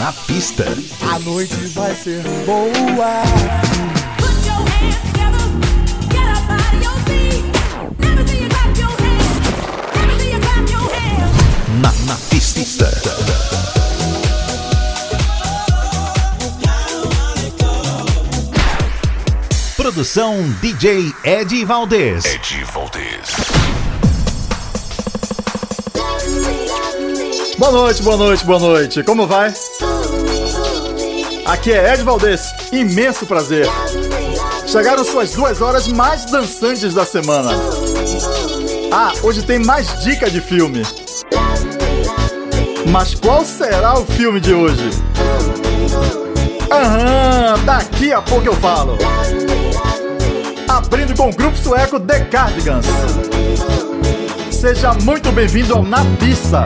Na pista. A noite vai ser boa. Na, na pista. Produção DJ Ed Valdez. Ed Valdez. Boa noite, boa noite, boa noite. Como vai? Aqui é Ed Valdez. Imenso prazer. Chegaram suas duas horas mais dançantes da semana. Ah, hoje tem mais dica de filme. Mas qual será o filme de hoje? Aham, daqui a pouco eu falo. Abrindo com o grupo sueco The Cardigans. Seja muito bem-vindo ao Na Pista.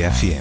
Energía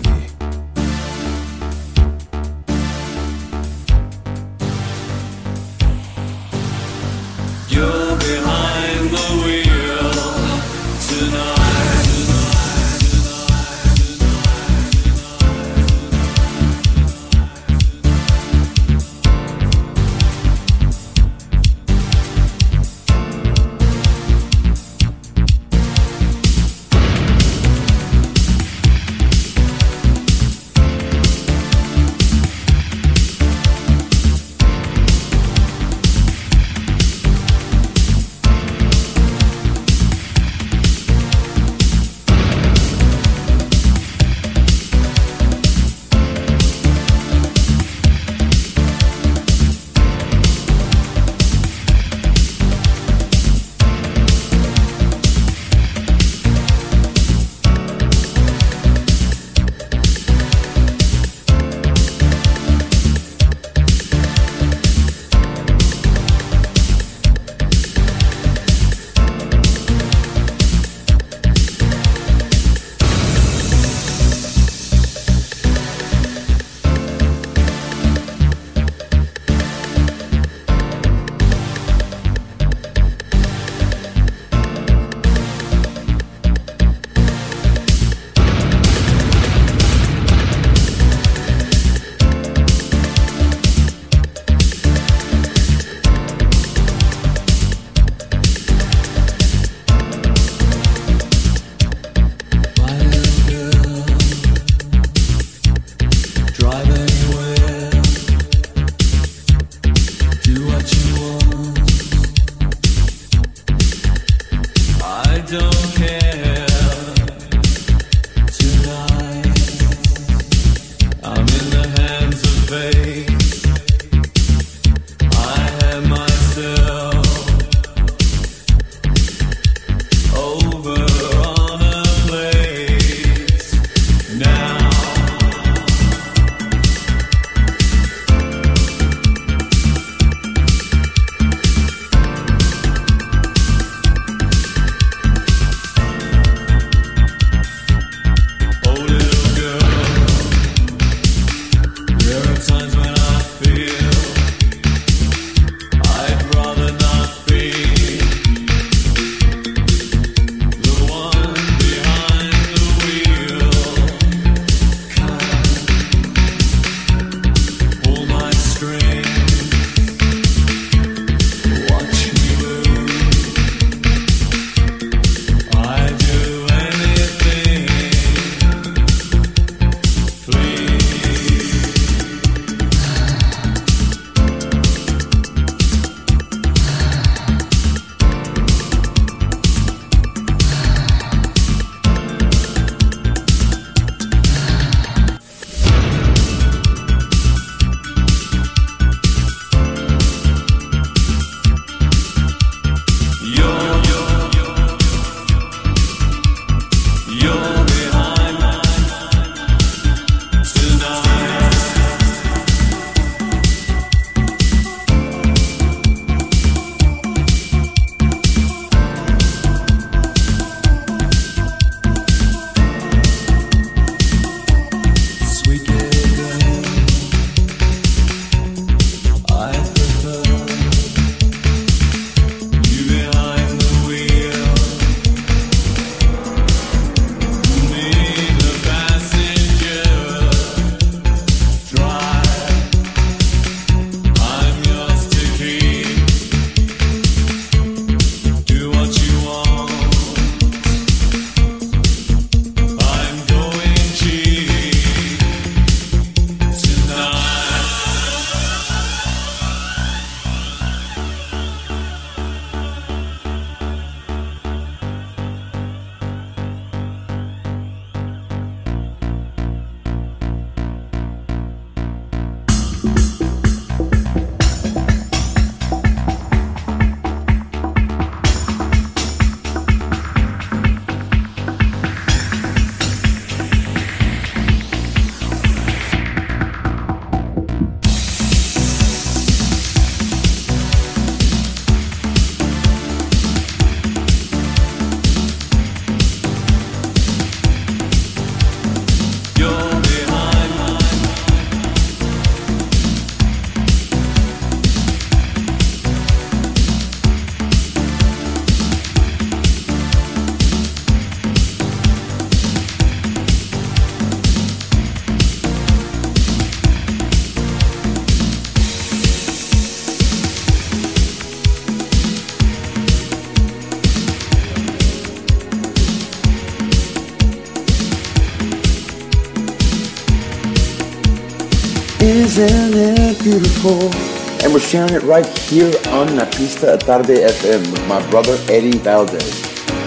beautiful. And we're sharing it right here on Napista Tarde FM with my brother Eddie Valdez.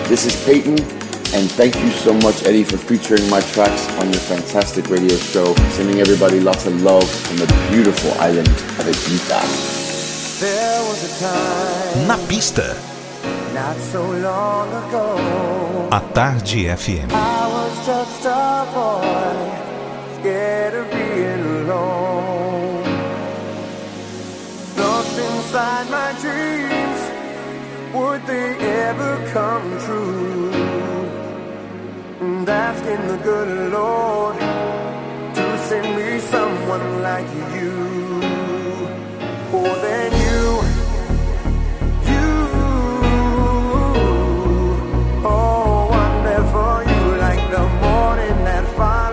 This is Peyton, and thank you so much, Eddie, for featuring my tracks on your fantastic radio show. Sending everybody lots of love from the beautiful island of Ibiza. There was a time. Napista. Not so long ago. A Tarde FM. I was just a boy, scared of being alone. inside my dreams, would they ever come true? And asking the good Lord to send me someone like you. More than you, you, oh, wonderful you like the morning that follows.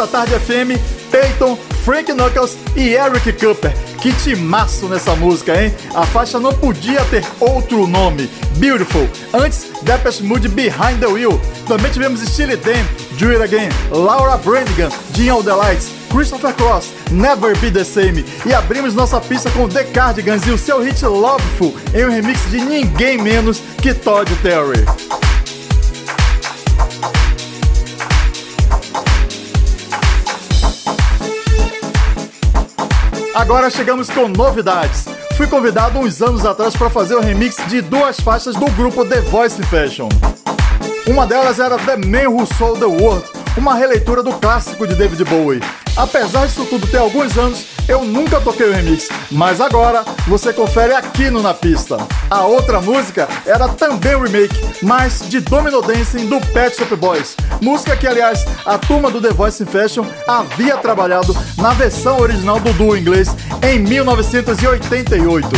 Pista Tarde FM, Peyton, Frank Knuckles e Eric Cooper. Que timaço nessa música, hein? A faixa não podia ter outro nome. Beautiful. Antes, Depeche Mode Behind the Wheel. Também tivemos Steely Dan, Do It Again, Laura Branigan, Jean the Lights, Christopher Cross, Never Be the Same. E abrimos nossa pista com The Cardigans e o seu hit Loveful em um remix de ninguém menos que Todd Terry. Agora chegamos com novidades. Fui convidado uns anos atrás para fazer o remix de duas faixas do grupo The Voice Fashion. Uma delas era The Man Who Sold the World, uma releitura do clássico de David Bowie. Apesar disso tudo ter alguns anos, eu nunca toquei o remix, mas agora você confere aqui no Na Pista. A outra música era também um remake, mas de Domino Dancing do Pet Shop Boys. Música que, aliás, a turma do The Voice Fashion havia trabalhado na versão original do duo inglês em 1988.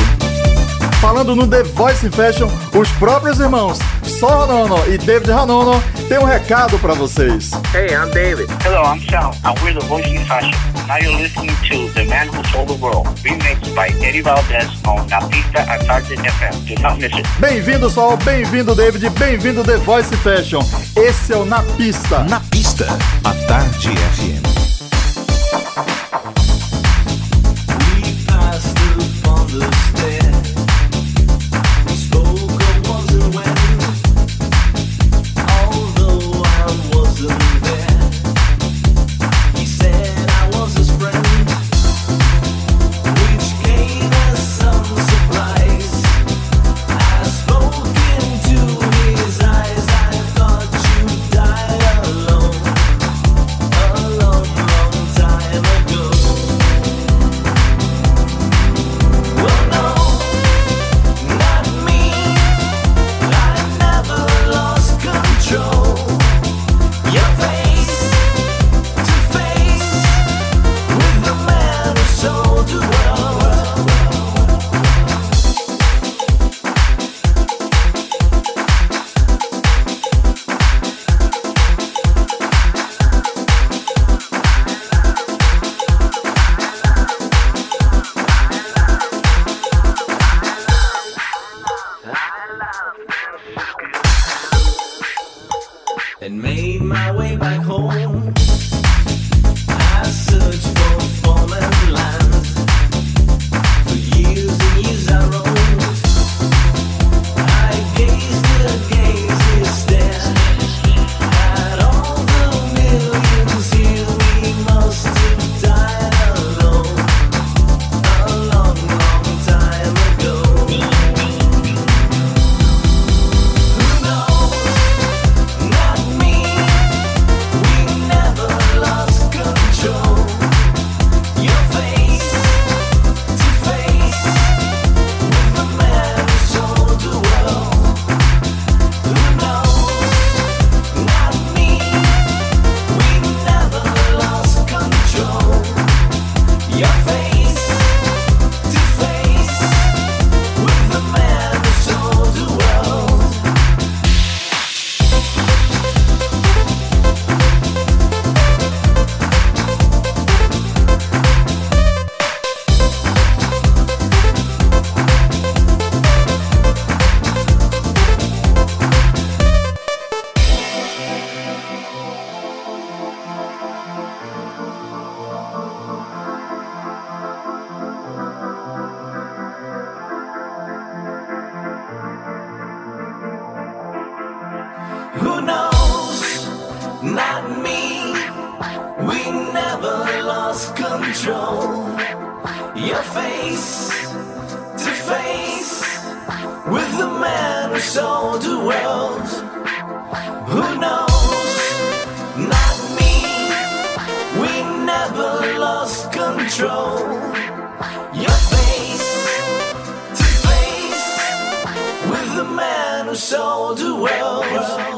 Falando no The Voice Fashion, os próprios irmãos Sol Hanono e David Hanono têm um recado para vocês. Hey, I'm David. Hello, I'm Sal, and we're the Voice in Fashion. Now you're listening to The Man Who Sold the World, remixed by Eddie Valdez on Pista FM. Do not miss it. Bem-vindo, Sol, bem-vindo, David, bem-vindo, The Voice Fashion. Esse é o Na Pista. Na pista, a Tarde FM. Who sold the world.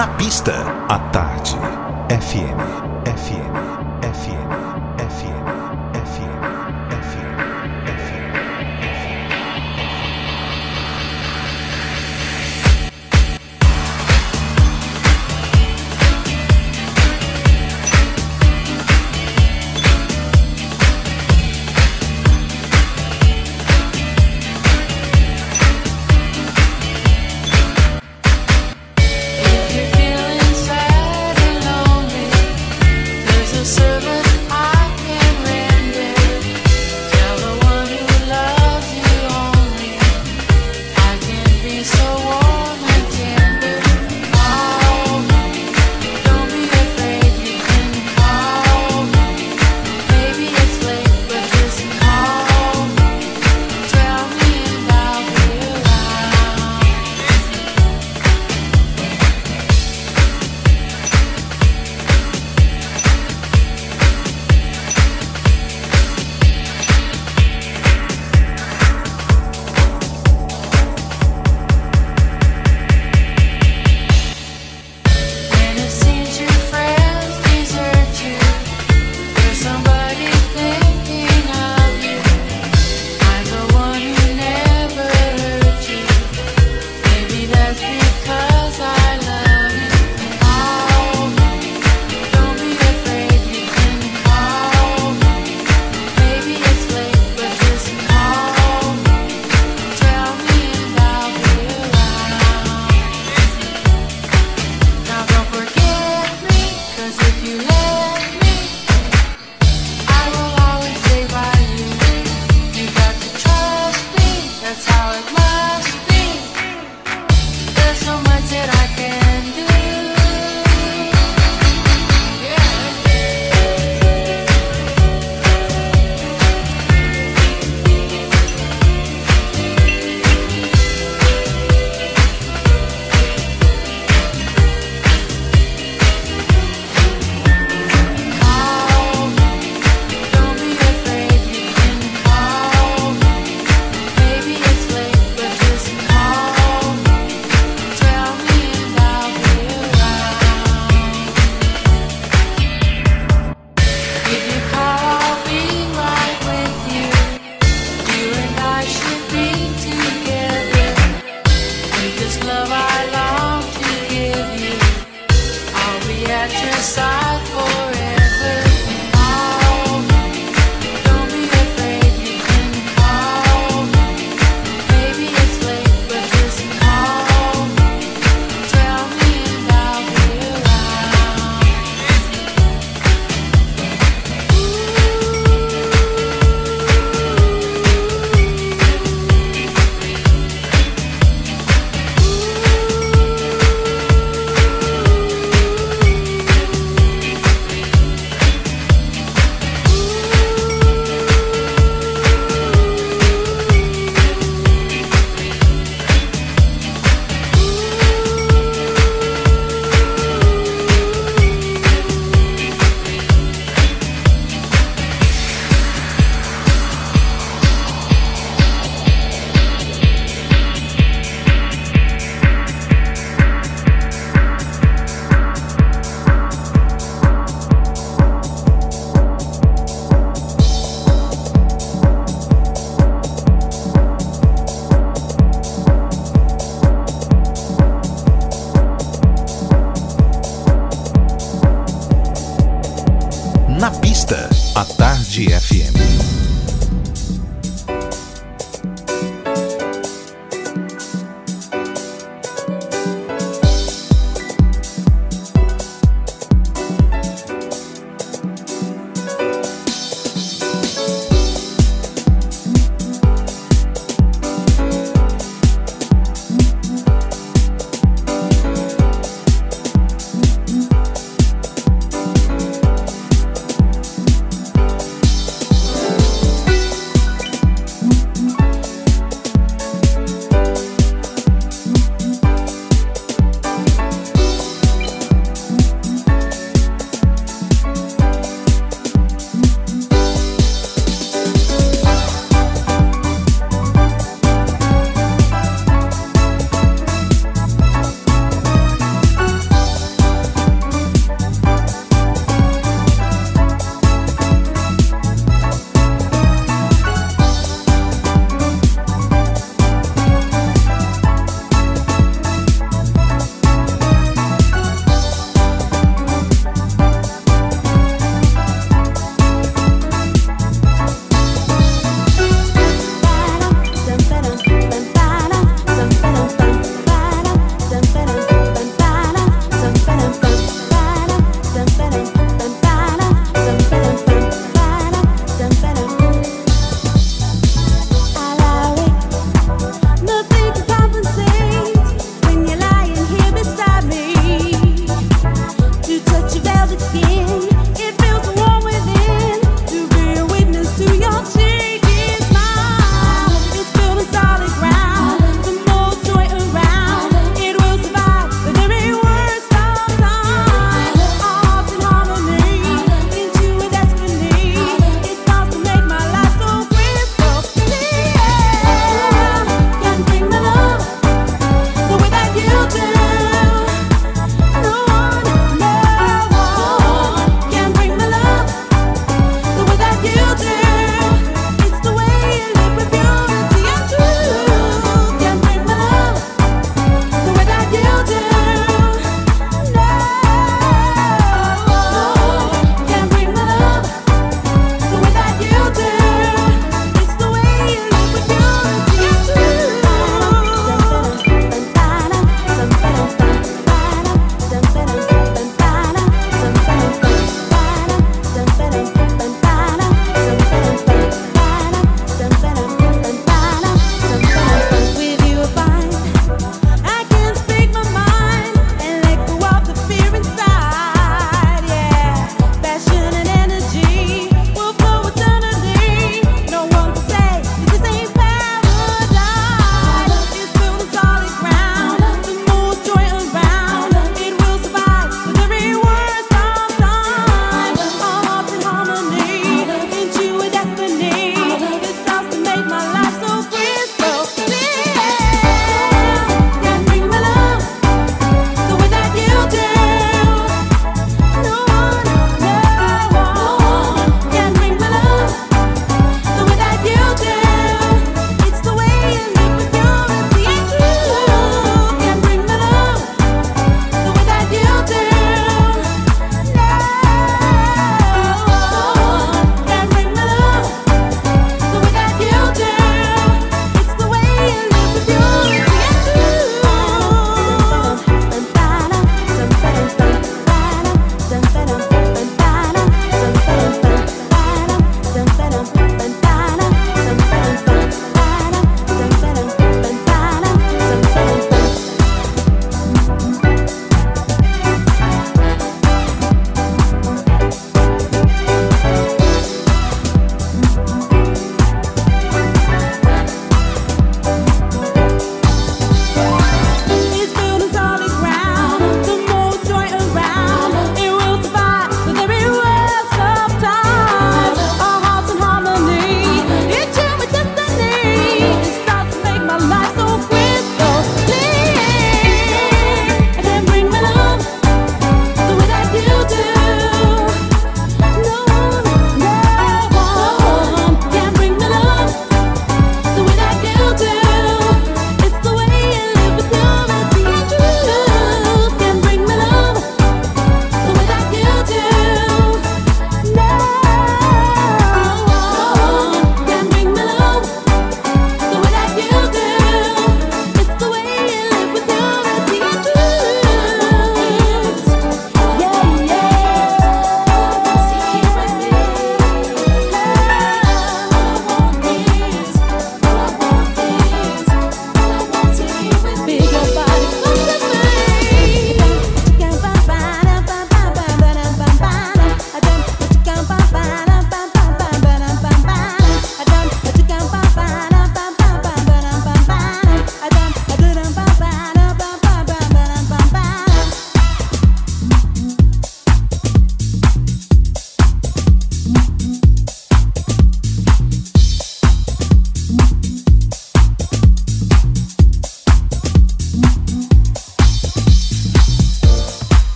Na pista, à tarde. FM,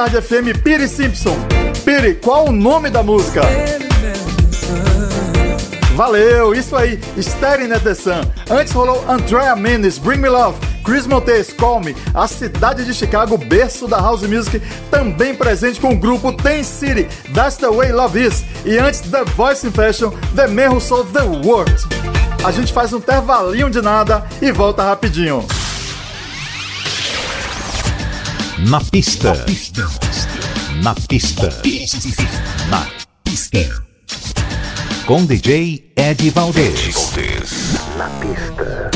Tarde FM, Piri Simpson. Piri, qual o nome da música? Valeu, isso aí, Staring at the Sun. Antes rolou Andrea Mendes, Bring Me Love, Chris Montes, Call Me, a cidade de Chicago, berço da House Music, também presente com o grupo Ten City, That's the Way Love Is. E antes, The Voice in Fashion, The Man Who Sold the World. A gente faz um intervalinho de nada e volta rapidinho. Na pista. Na pista. Na pista. Com DJ Ed Valdez. Na pista.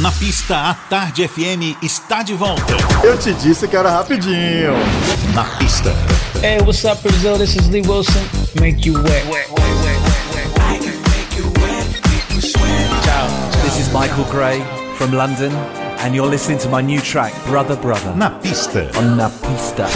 Na pista, a Tarde FM está de volta. Eu te disse que era rapidinho. Na pista. Hey, what's up, Brazil? This is Lee Wilson. Make you wet. Ciao, this is Michael Gray from London, and you're listening to my new track, Brother Brother, Na pista. on Na Pista.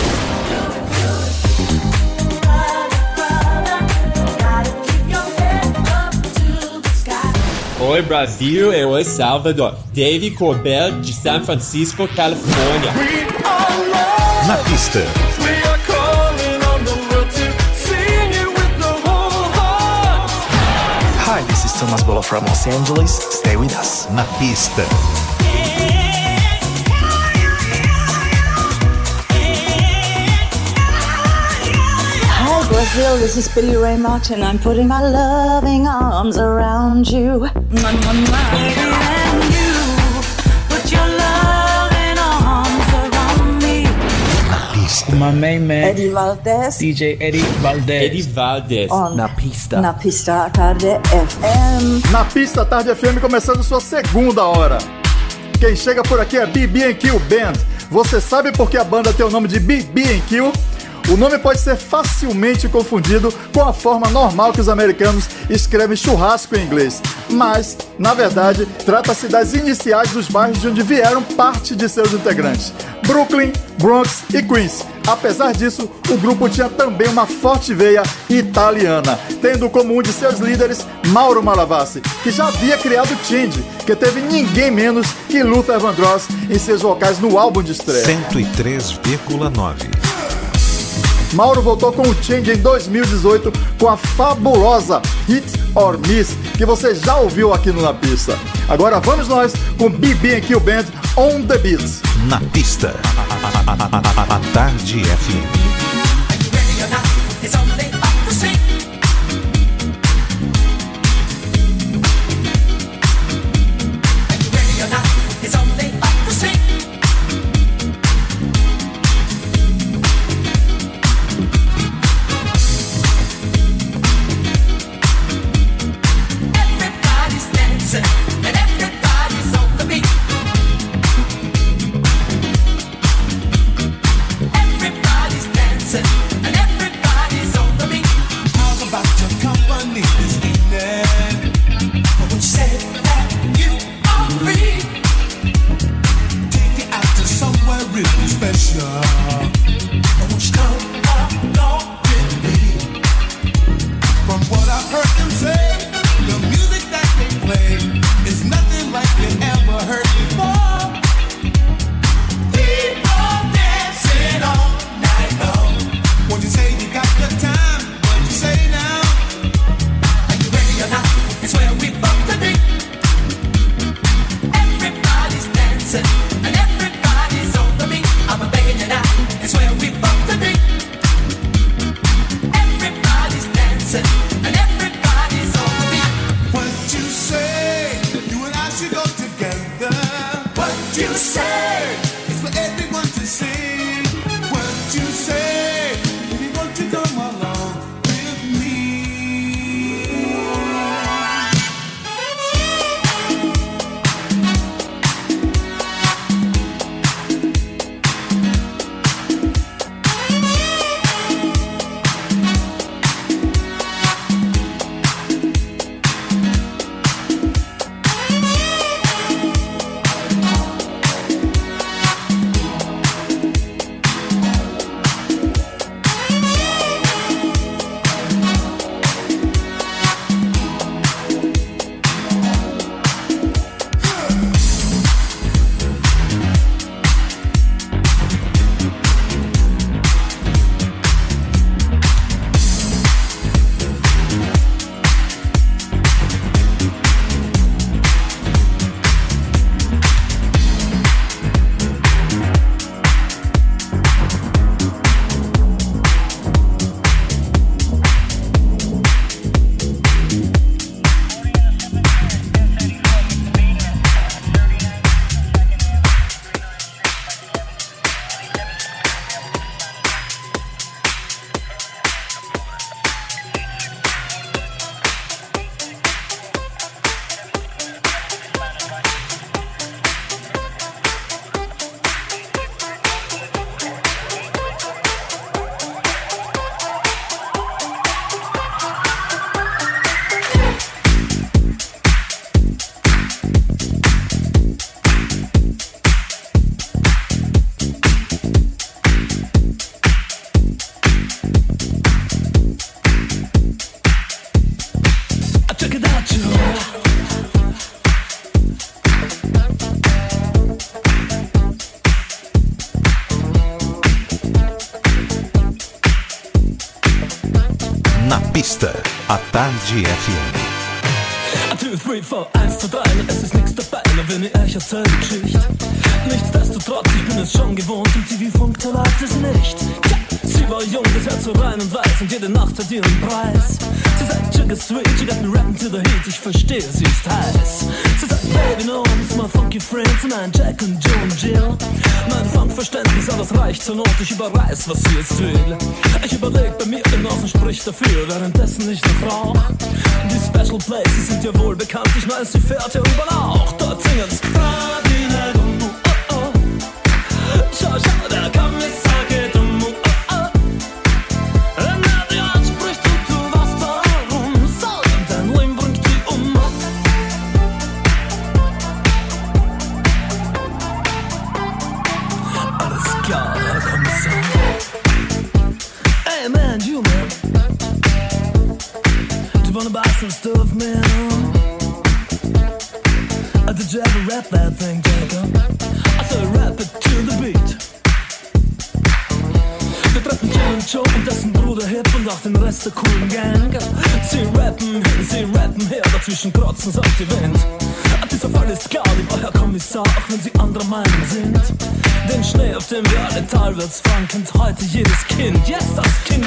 Oi Brasil e oi Salvador. Dave Corbell de San Francisco, Califórnia. Na pista. Hi, this is Thomas Bolo from Los Angeles. Stay with us. Na pista. Brazil, this is Billy Ray Martin. I'm putting my loving arms around you. Mwah, mwah, mwah. And you put your loving arms around me. My main man, Eddie Valdez. DJ Eddie Valdez. Eddie Valdez. On- Na pista. Na pista tarde FM. Na pista Tarde FM começando sua segunda hora. Quem chega por aqui é BB&Q Band. Você sabe por que a banda tem o nome de BB&Q? O nome pode ser facilmente confundido com a forma normal que os americanos escrevem churrasco em inglês, mas, na verdade, trata-se das iniciais dos bairros de onde vieram parte de seus integrantes: Brooklyn, Bronx e Queens. Apesar disso, o grupo tinha também uma forte veia italiana, tendo como um de seus líderes Mauro Malavasi, que já havia criado Change, que teve ninguém menos que Luther Vandross em seus vocais no álbum de estreia. 103,9. Mauro voltou com o Change em 2018 com a fabulosa Hit or Miss, que você já ouviu aqui no Na Pista. Agora vamos nós com BB&Q Band On The Beats. Na pista. A Tarde FM. It's only up 1, 2, 3, 4, 1, 2, 3 und es ist nix dabei, nur wenn ihr euch erzählt Geschichte. Nichtsdestotrotz, ich bin es schon gewohnt, im TV-Funk läuft es nicht. Tja, sie war jung, das Herz so rein und weiß und jede Nacht hat ihren Preis. Sie sagt, Sugar Sweet, you got me rapping to the heat, ich verstehe, sie ist heiß. Sie sagt, Baby, no, it's my funky friends, nein, Jack und Joe und Jill. Mein Funkverständnis, aber es reicht zur Not, ich überreiß, was sie jetzt will. Ich überleg bei mir genau und sprich dafür, währenddessen Als felt Fährte Mal wird's frank, kennt heute jedes Kind. Yes, das Kind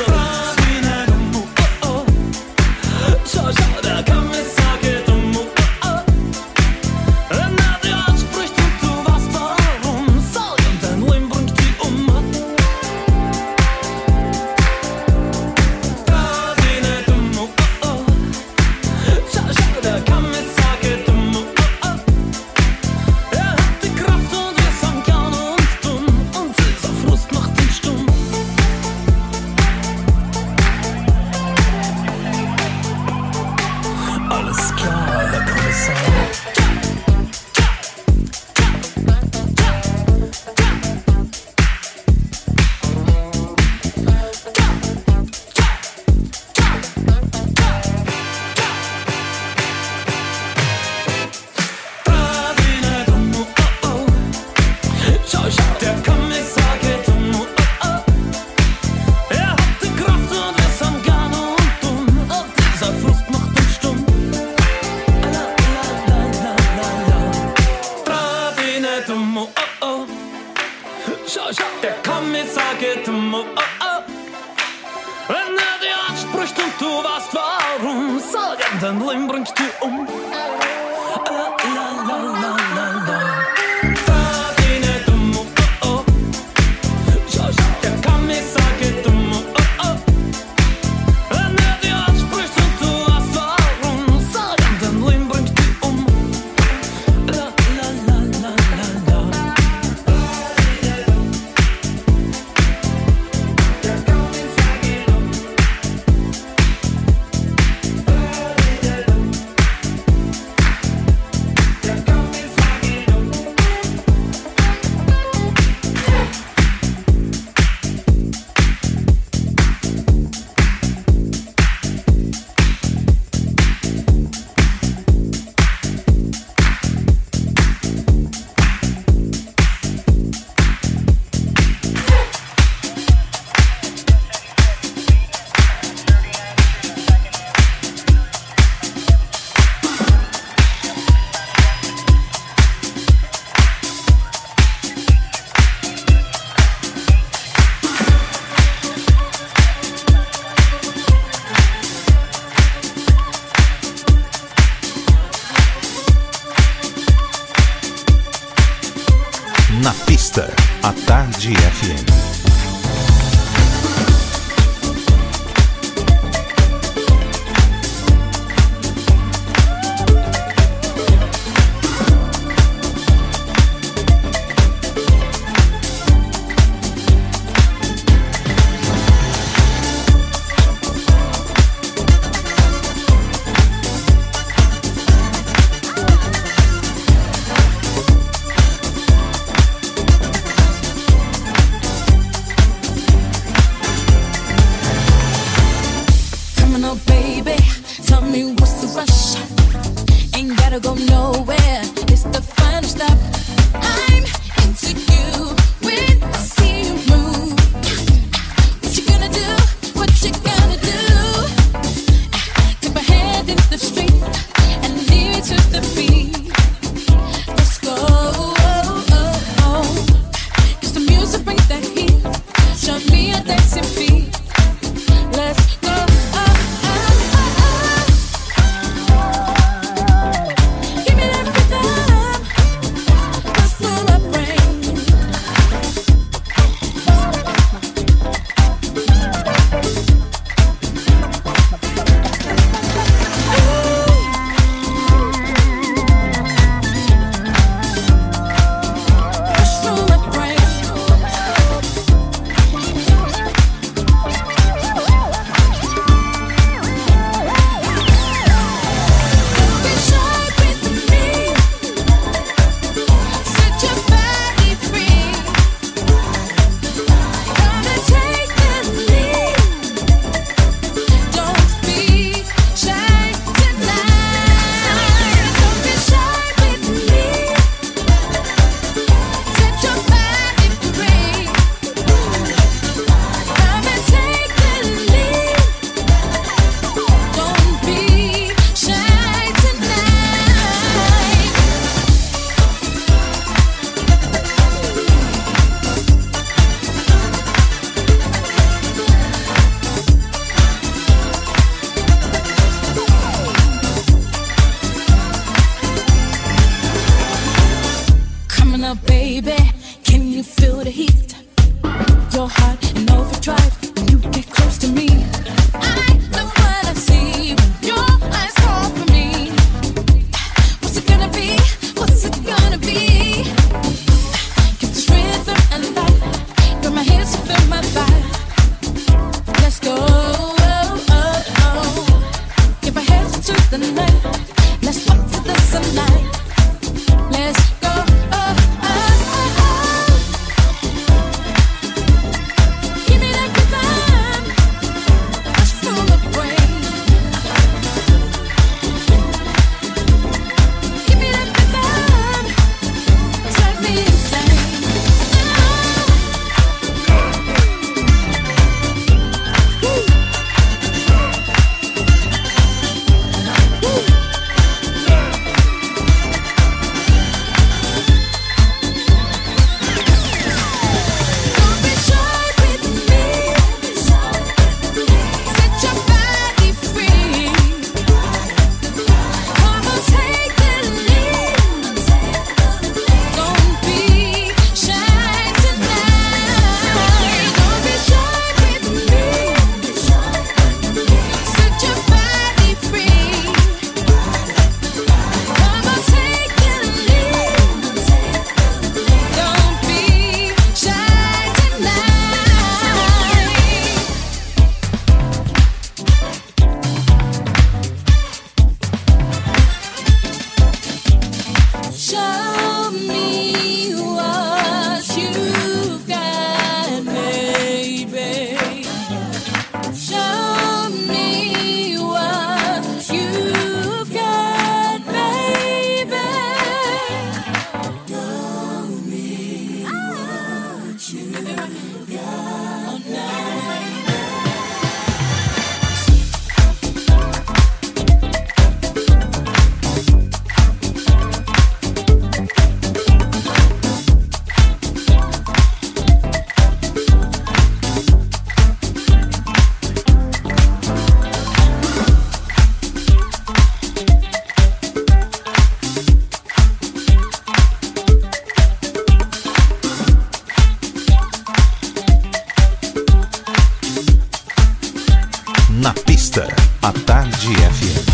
à Tarde FM.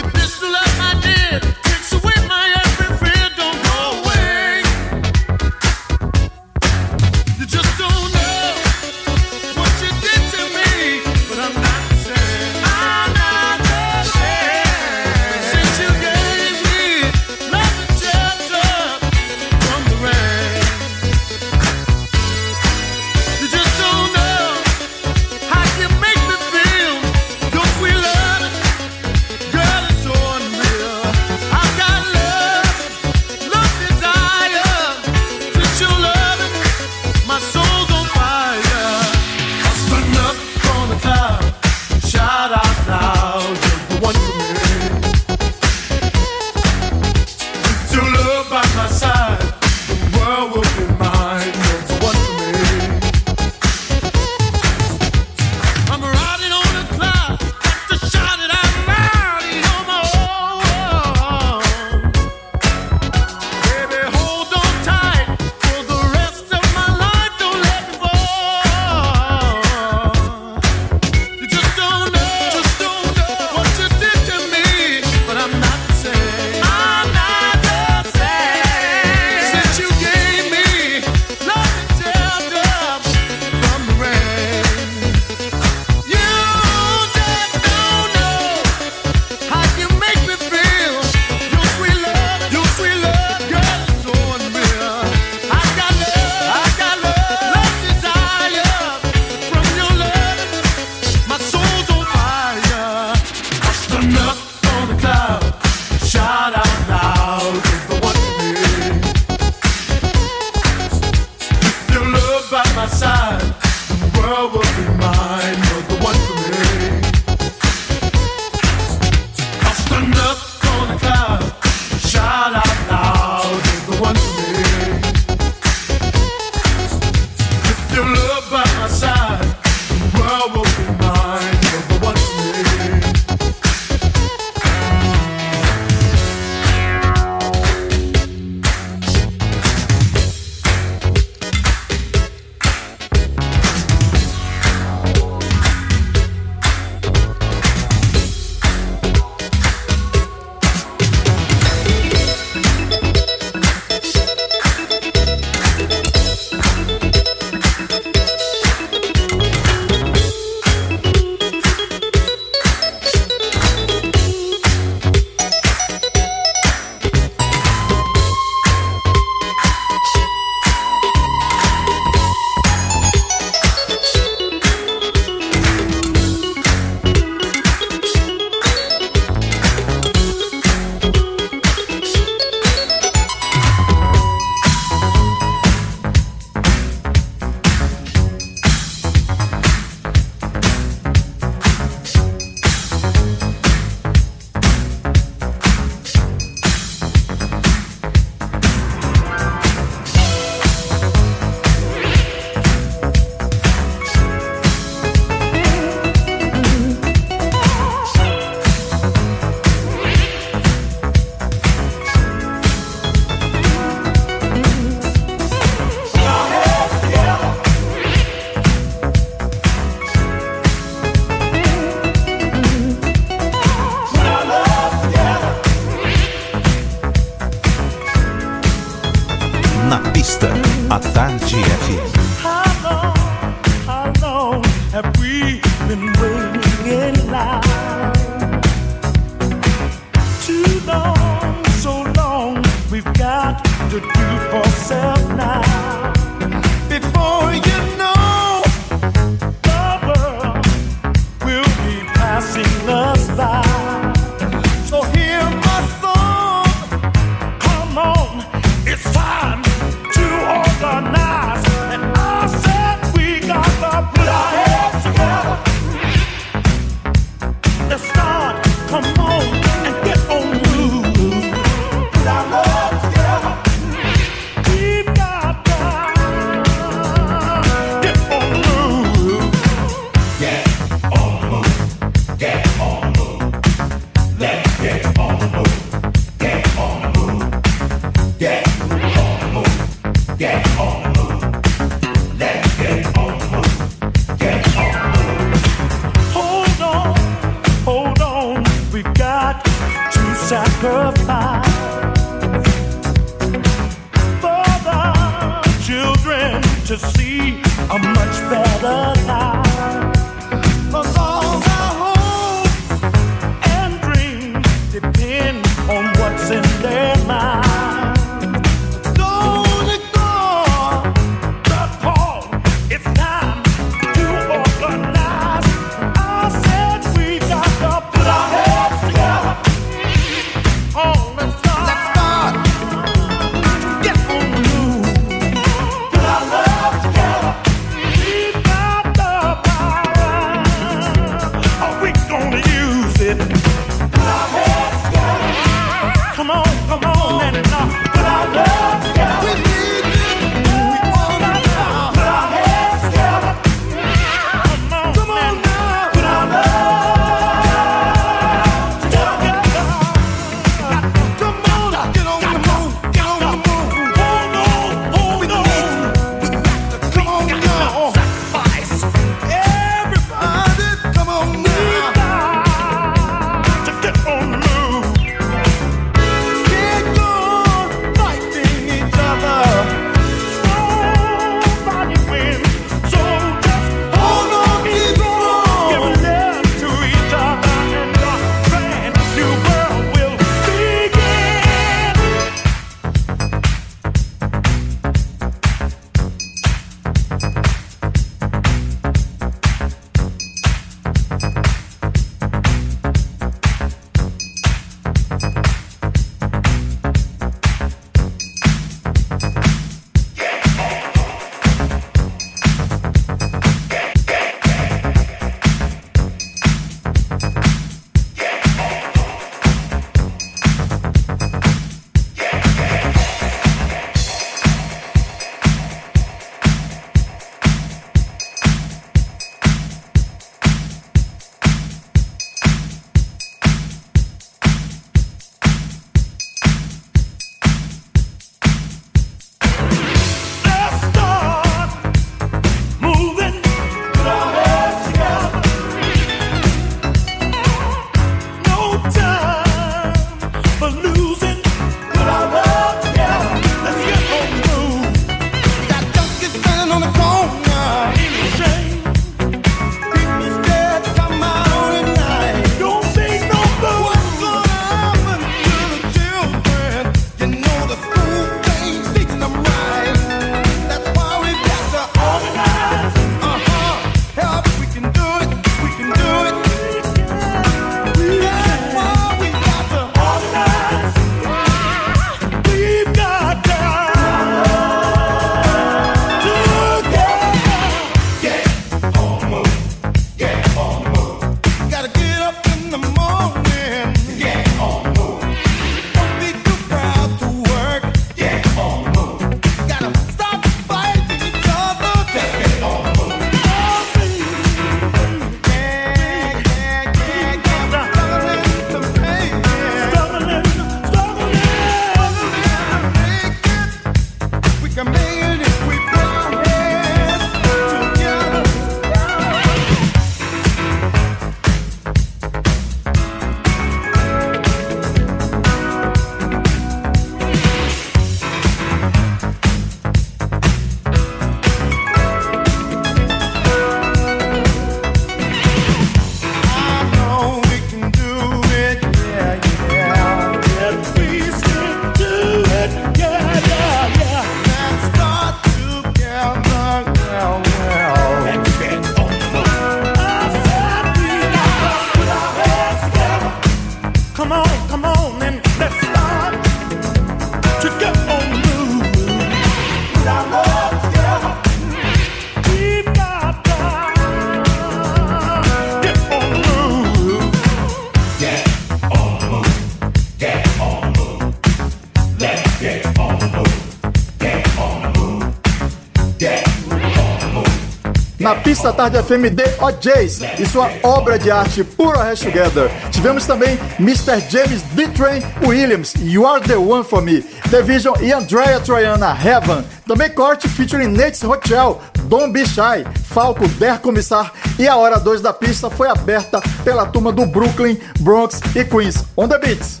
Pista tarde FM The OJs e sua obra de arte Puro Hash Together. Tivemos também Mr. James D. Train Williams, You Are the One for Me. The Vision e Andrea Troiana, Heaven. Também corte featuring Hotel, Don't Be Shy, Falco, Der Commissar e a hora 2 da pista foi aberta pela turma do Brooklyn, Bronx e Queens. On the Beats.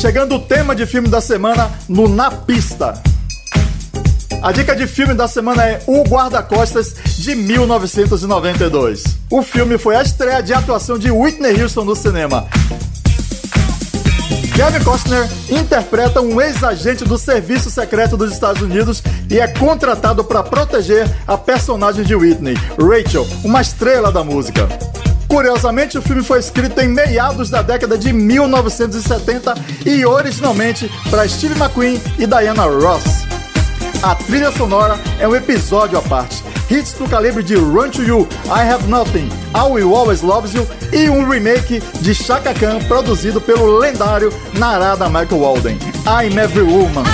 Chegando o tema de filme da semana no Na Pista. A dica de filme da semana é O Guarda-Costas de 1992. O filme foi a estreia de atuação de Whitney Houston no cinema. Kevin Costner interpreta um ex-agente do Serviço Secreto dos Estados Unidos e é contratado para proteger a personagem de Whitney, Rachel, uma estrela da música. Curiosamente, o filme foi escrito em meados da década de 1970 e originalmente para Steve McQueen e Diana Ross. A trilha sonora é um episódio à parte. Hits do calibre de Run to You, I Have Nothing, I Will Always Love You e um remake de Chaka Khan produzido pelo lendário Narada Michael Walden, I'm Every Woman.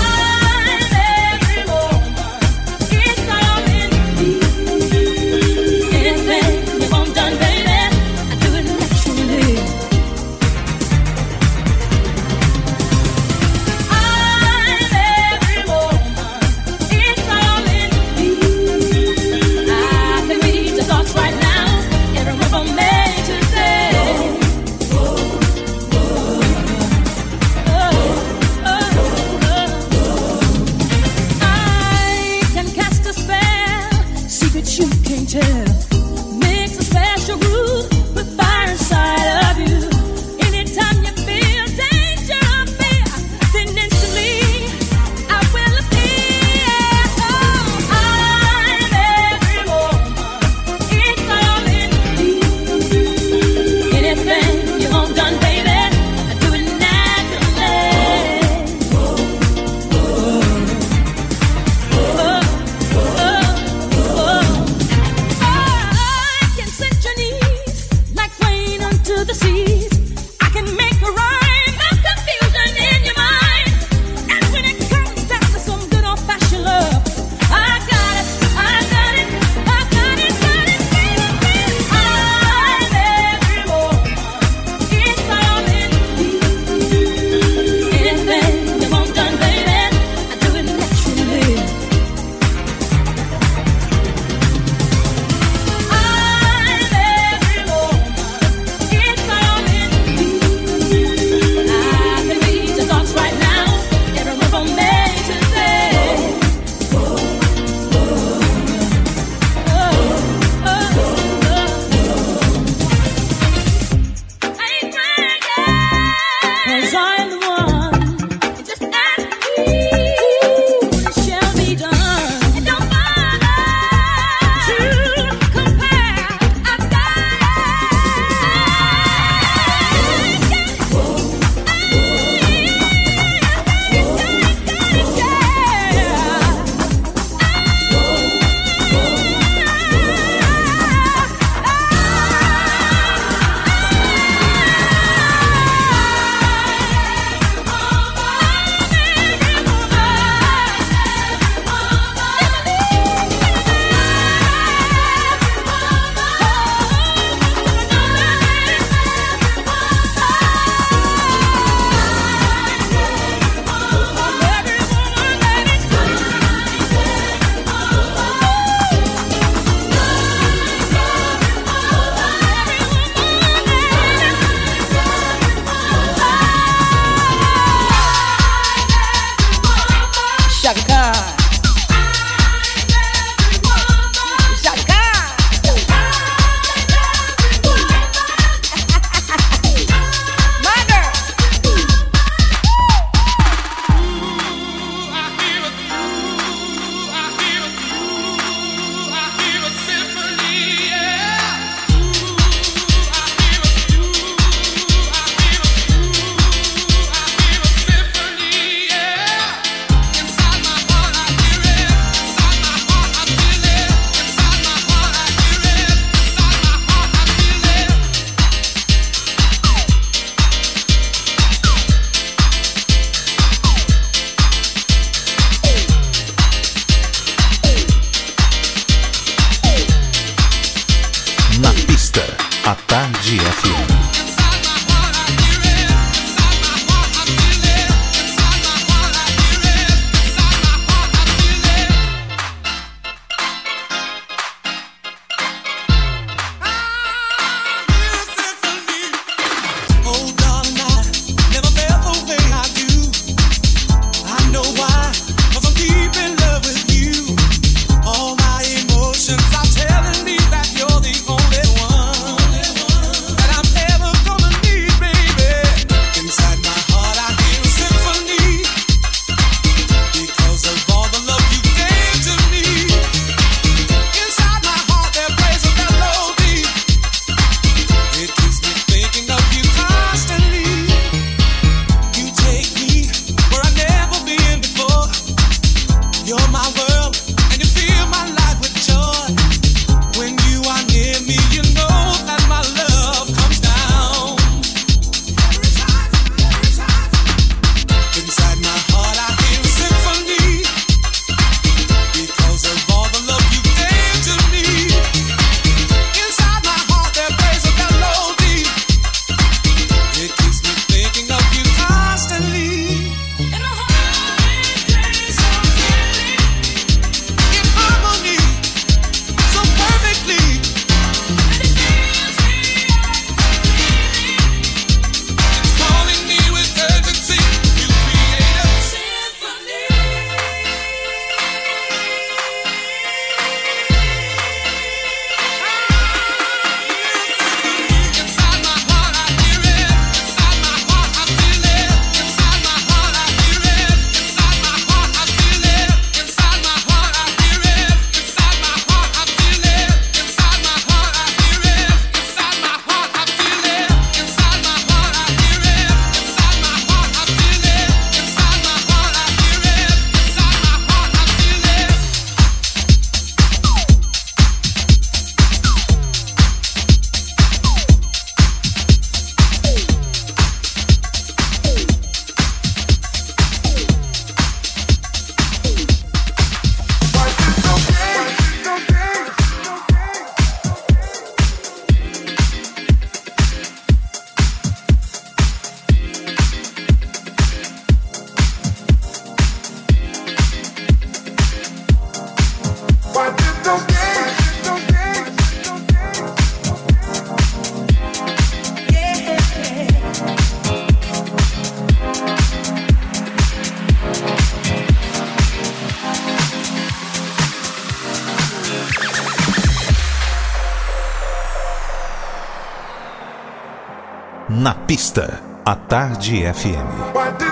Pista, a Tarde FM.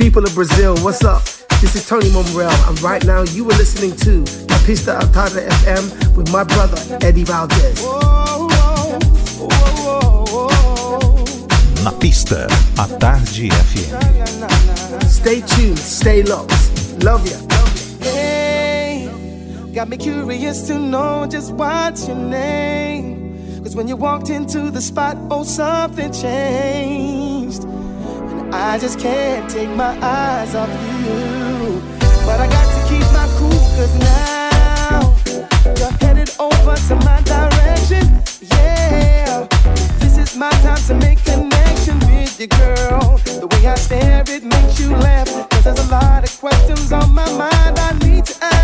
people of Brazil, what's up? This is Tony Monreal, and right now you are listening to La Pista Altada FM with my brother Eddie Valdez. Na pista, a tarde FM. Stay tuned, stay locked. Love ya. Hey, got me curious to know just what's your name. Cause when you walked into the spot, oh, something changed. I just can't take my eyes off you. But I got to keep my cool, cause now you're headed over to my direction. Yeah, this is my time to make connection with you, girl. The way I stare, it makes you laugh. Cause there's a lot of questions on my mind I need to ask.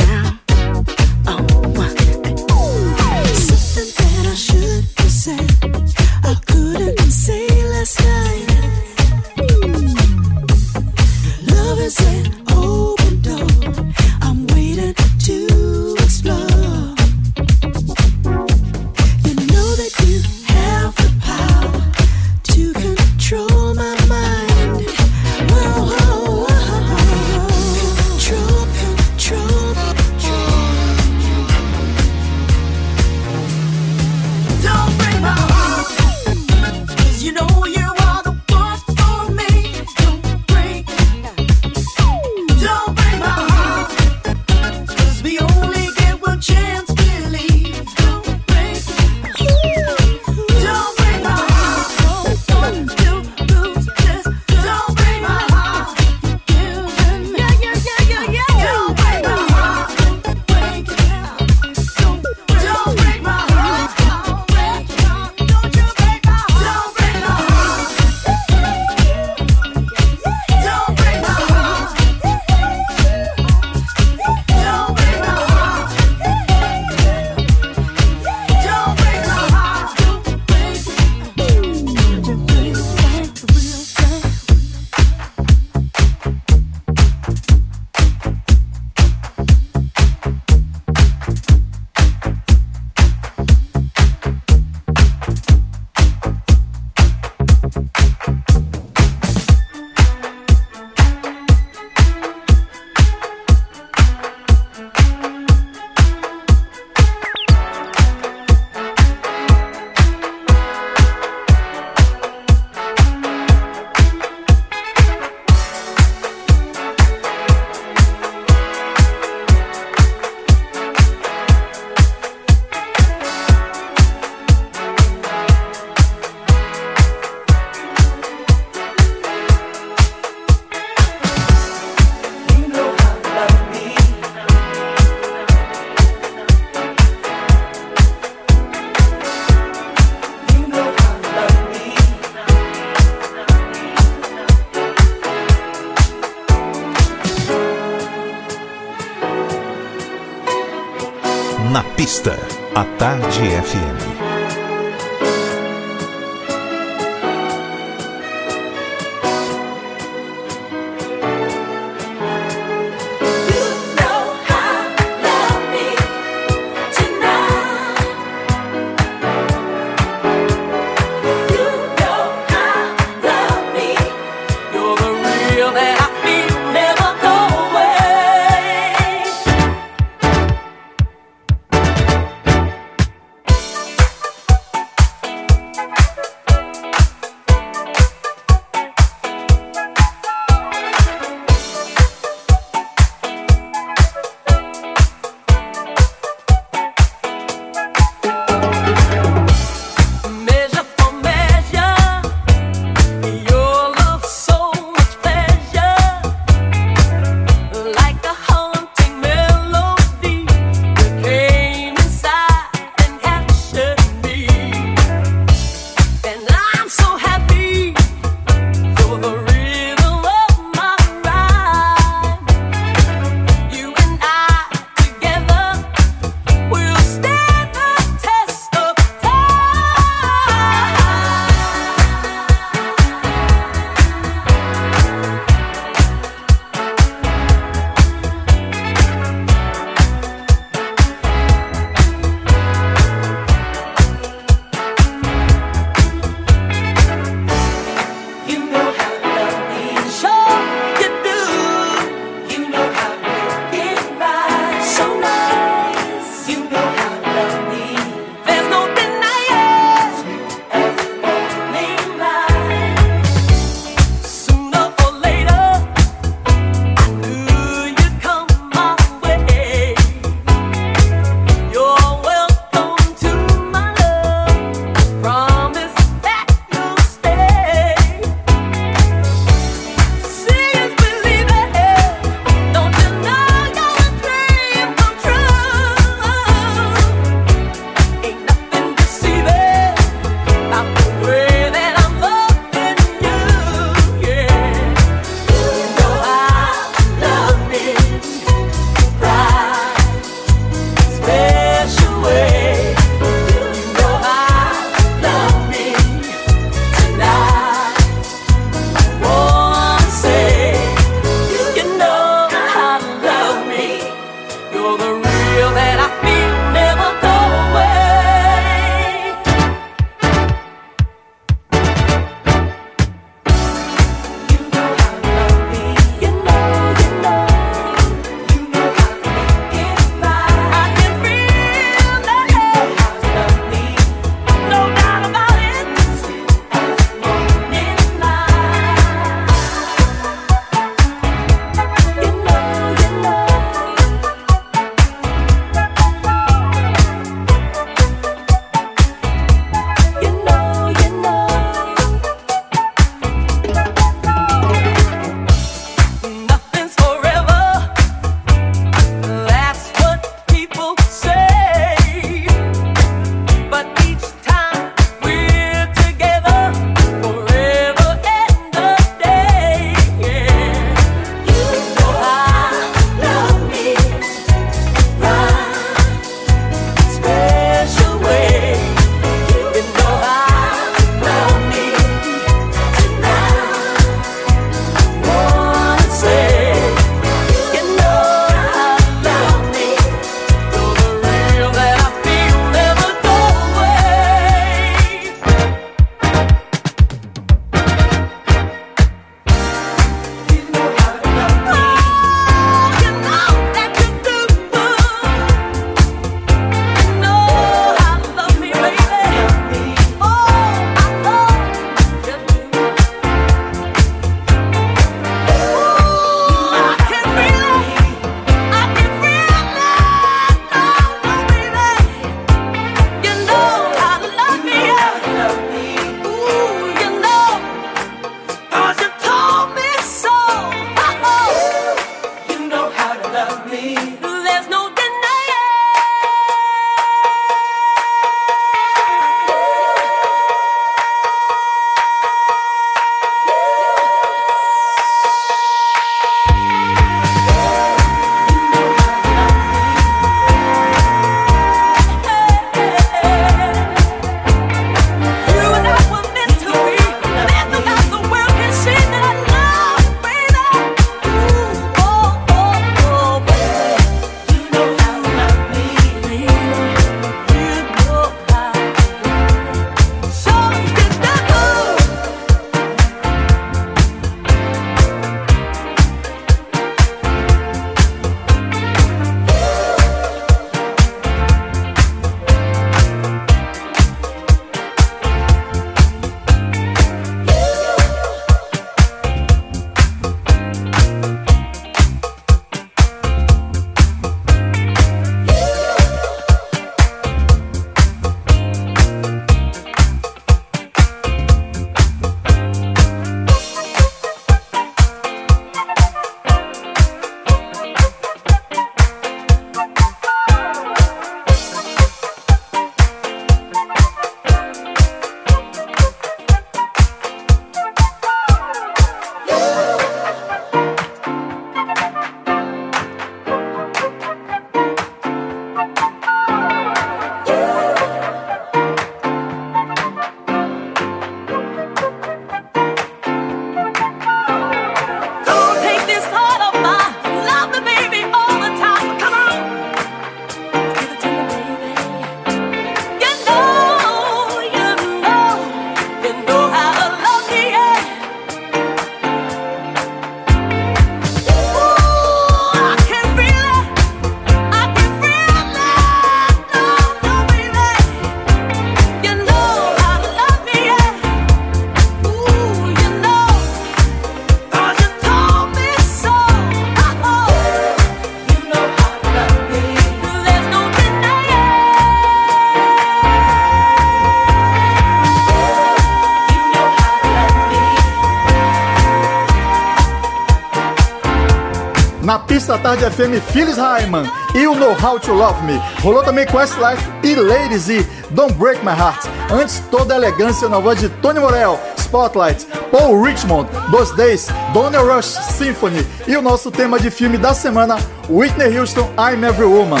Tarde FM Phyllis Hyman e o Know How to Love Me. Rolou também Questlife e Ladies e Don't Break My Heart. Antes, toda a elegância na voz de Tony Morel, Spotlight, Paul Richmond, Dos Days, Donna Rush Symphony e o nosso tema de filme da semana, Whitney Houston, I'm Every Woman.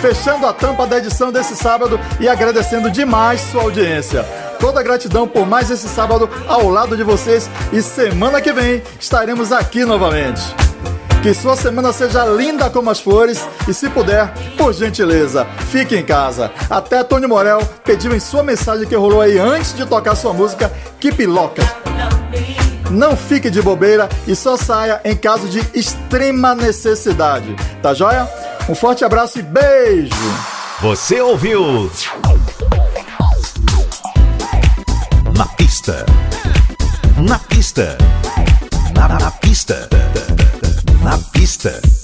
Fechando a tampa da edição desse sábado e agradecendo demais sua audiência. Toda a gratidão por mais esse sábado ao lado de vocês e semana que vem estaremos aqui novamente. Que sua semana seja linda como as flores e, se puder, por gentileza, fique em casa. Até Tony Morel pediu em sua mensagem que rolou aí antes de tocar sua música Keep Locked. Não fique de bobeira e só saia em caso de extrema necessidade. Tá joia? Um forte abraço e beijo! Você ouviu? Pista. Na, na pista. Na pista.